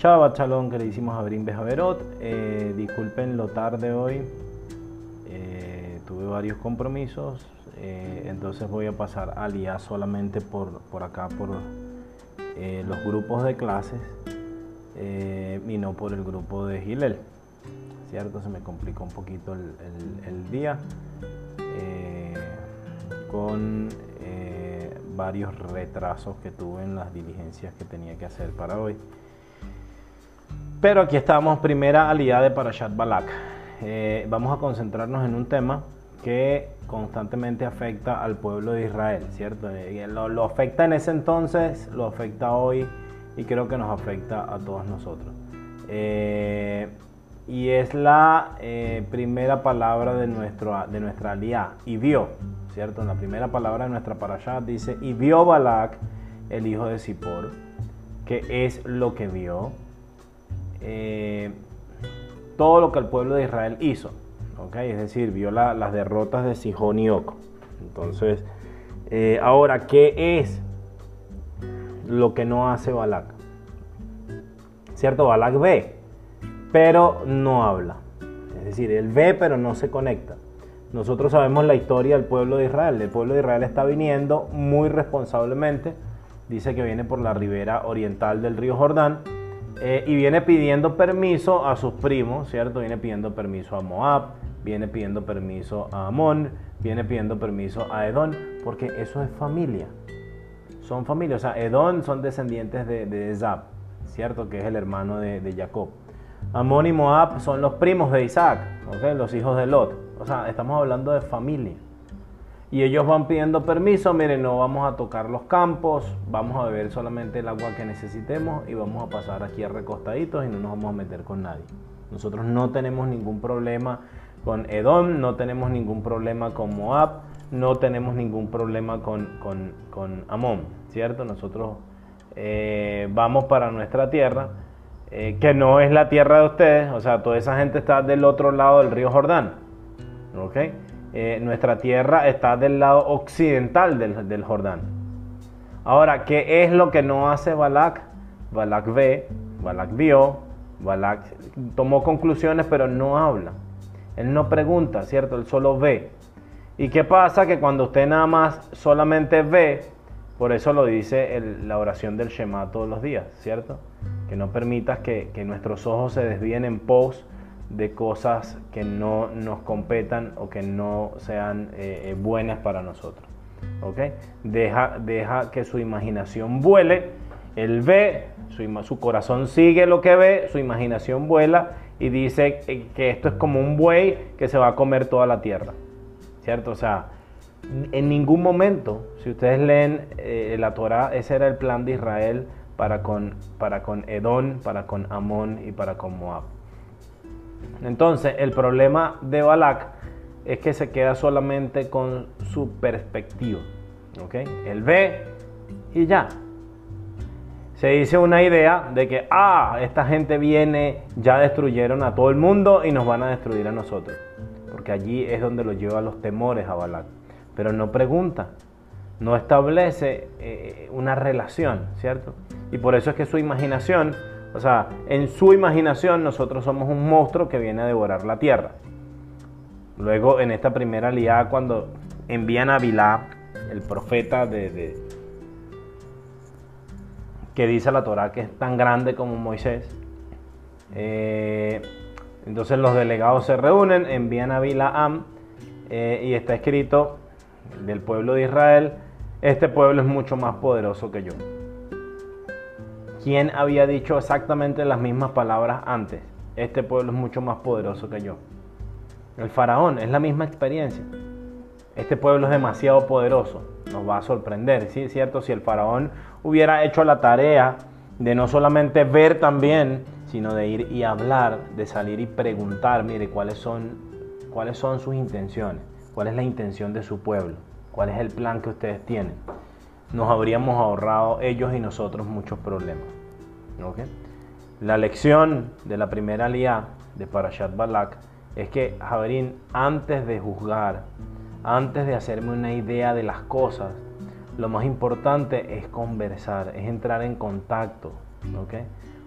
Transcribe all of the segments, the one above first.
Chava, chalón, queridísimos Abrín Bejaverot. Eh, disculpen lo tarde hoy. Eh, tuve varios compromisos. Eh, entonces voy a pasar al día solamente por, por acá, por los grupos de clases y no por el grupo de Gilel. ¿Cierto? Se me complicó un poquito el día con varios retrasos que tuve en las diligencias que tenía que hacer para hoy. Pero aquí estamos, primera aliada de Parashat Balak. Eh, vamos a concentrarnos en un tema que constantemente afecta al pueblo de Israel, ¿cierto? Eh, lo, afecta en ese entonces, lo afecta hoy y creo que nos afecta a todos nosotros. Eh, y es la primera palabra de, nuestro, de nuestra aliada, y vio, ¿cierto? La primera palabra de nuestra Parashat dice, y vio Balak, el hijo de Zippor, que es lo que vio eh, todo lo que el pueblo de Israel hizo. Es decir, vio las derrotas de Sijón y Oco. Entonces, eh, ahora, ¿qué es lo que no hace Balak? ¿Cierto? Balak ve, pero no habla. Es decir, él ve, pero no se conecta. Nosotros sabemos la historia del pueblo de Israel. El pueblo de Israel está viniendo muy responsablemente. Dice que viene por la ribera oriental del río Jordán eh, y viene pidiendo permiso a sus primos, ¿cierto? Viene pidiendo permiso a Moab, viene pidiendo permiso a Amón, viene pidiendo permiso a Edón, porque eso es familia. Son familia, o sea, Edón son descendientes de, de ¿cierto? Que es el hermano de, de, Jacob. Amón y Moab son los primos de Isaac, ¿ok? Los hijos de Lot. O sea, estamos hablando de familia y ellos van pidiendo permiso, miren, no vamos a tocar los campos, vamos a beber solamente el agua que necesitemos y vamos a pasar aquí a recostaditos y no nos vamos a meter con nadie. Nosotros no tenemos ningún problema con Edom, no tenemos ningún problema con Moab, no tenemos ningún problema con, con, Amón, ¿cierto? Nosotros eh, vamos para nuestra tierra, eh, que no es la tierra de ustedes, o sea, toda esa gente está del otro lado del río Jordán, ¿ok? Eh, nuestra tierra está del lado occidental del, Jordán. Ahora, ¿qué es lo que no hace Balak? Balak ve, Balak vio, Balak tomó conclusiones, pero no habla. Él no pregunta, ¿cierto? Él solo ve. ¿Y qué pasa? Que cuando usted nada más solamente ve, por eso lo dice la oración del Shema todos los días, ¿cierto? Que no permitas que, que nuestros ojos se desvíen en pos de cosas que no nos competan o que no sean eh, eh, buenas para nosotros. ¿okay? Deja, deja que su imaginación vuele, él ve, su, corazón sigue lo que ve, su imaginación vuela y dice que esto es como un buey que se va a comer toda la tierra. ¿Cierto? O sea, en ningún momento, si ustedes leen eh, la Torah, ese era el plan de Israel para con, para con para con Amón y para con Moab. Entonces, el problema de Balak es que se queda solamente con su perspectiva. ¿ok? Él ve y ya. Se dice una idea de que, ah, esta gente viene, ya destruyeron a todo el mundo y nos van a destruir a nosotros. Porque allí es donde lo lleva los temores a Balak. Pero no pregunta, no establece eh, una relación, ¿cierto? Y por eso es que su imaginación o sea, en su imaginación nosotros somos un monstruo que viene a devorar la tierra. Luego, en esta primera aliada, cuando envían a Bilá, el profeta de, que dice la Torah que es tan grande como Moisés, eh, entonces los delegados se reúnen, envían a Bilaam eh, y está escrito del pueblo de Israel, este pueblo es mucho más poderoso que yo. ¿Quién había dicho exactamente las mismas palabras antes? Este pueblo es mucho más poderoso que yo. El faraón es la misma experiencia. Este pueblo es demasiado poderoso. Nos va a sorprender, ¿sí? Es cierto, si el faraón hubiera hecho la tarea de no solamente ver también, sino de ir y hablar, de salir y preguntar, mire, cuáles son, cuáles son sus intenciones, cuál es la intención de su pueblo, cuál es el plan que ustedes tienen nos habríamos ahorrado ellos y nosotros muchos problemas. La lección de la primera liá de Parashat Balak es que Javerín, antes de juzgar, antes de hacerme una idea de las cosas, lo más importante es conversar, es entrar en contacto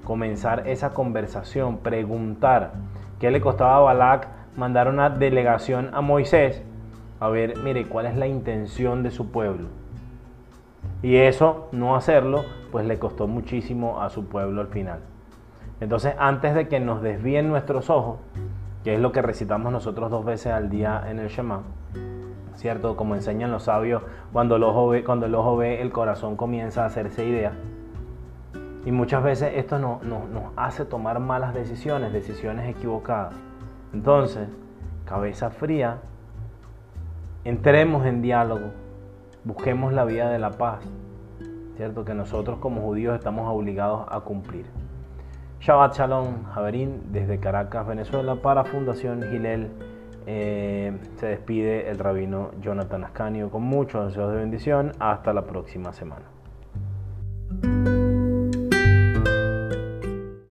comenzar esa conversación, preguntar qué le costaba a Balak mandar una delegación a Moisés a ver, mire, cuál es la intención de su pueblo. Y eso, no hacerlo, pues le costó muchísimo a su pueblo al final. Entonces, antes de que nos desvíen nuestros ojos, que es lo que recitamos nosotros dos veces al día en el Shema, ¿cierto? Como enseñan los sabios, cuando el ojo ve, cuando el, ojo ve el corazón comienza a hacerse idea. Y muchas veces esto nos hace tomar malas decisiones, decisiones equivocadas. Entonces, cabeza fría, entremos en diálogo, busquemos la vía de la paz, ¿cierto? Que nosotros como judíos estamos obligados a cumplir. Shabbat Shalom, Javerín, desde Caracas, Venezuela, para Fundación Gilel. Eh, se despide el rabino Jonathan Ascanio con muchos deseos de bendición. Hasta la próxima semana.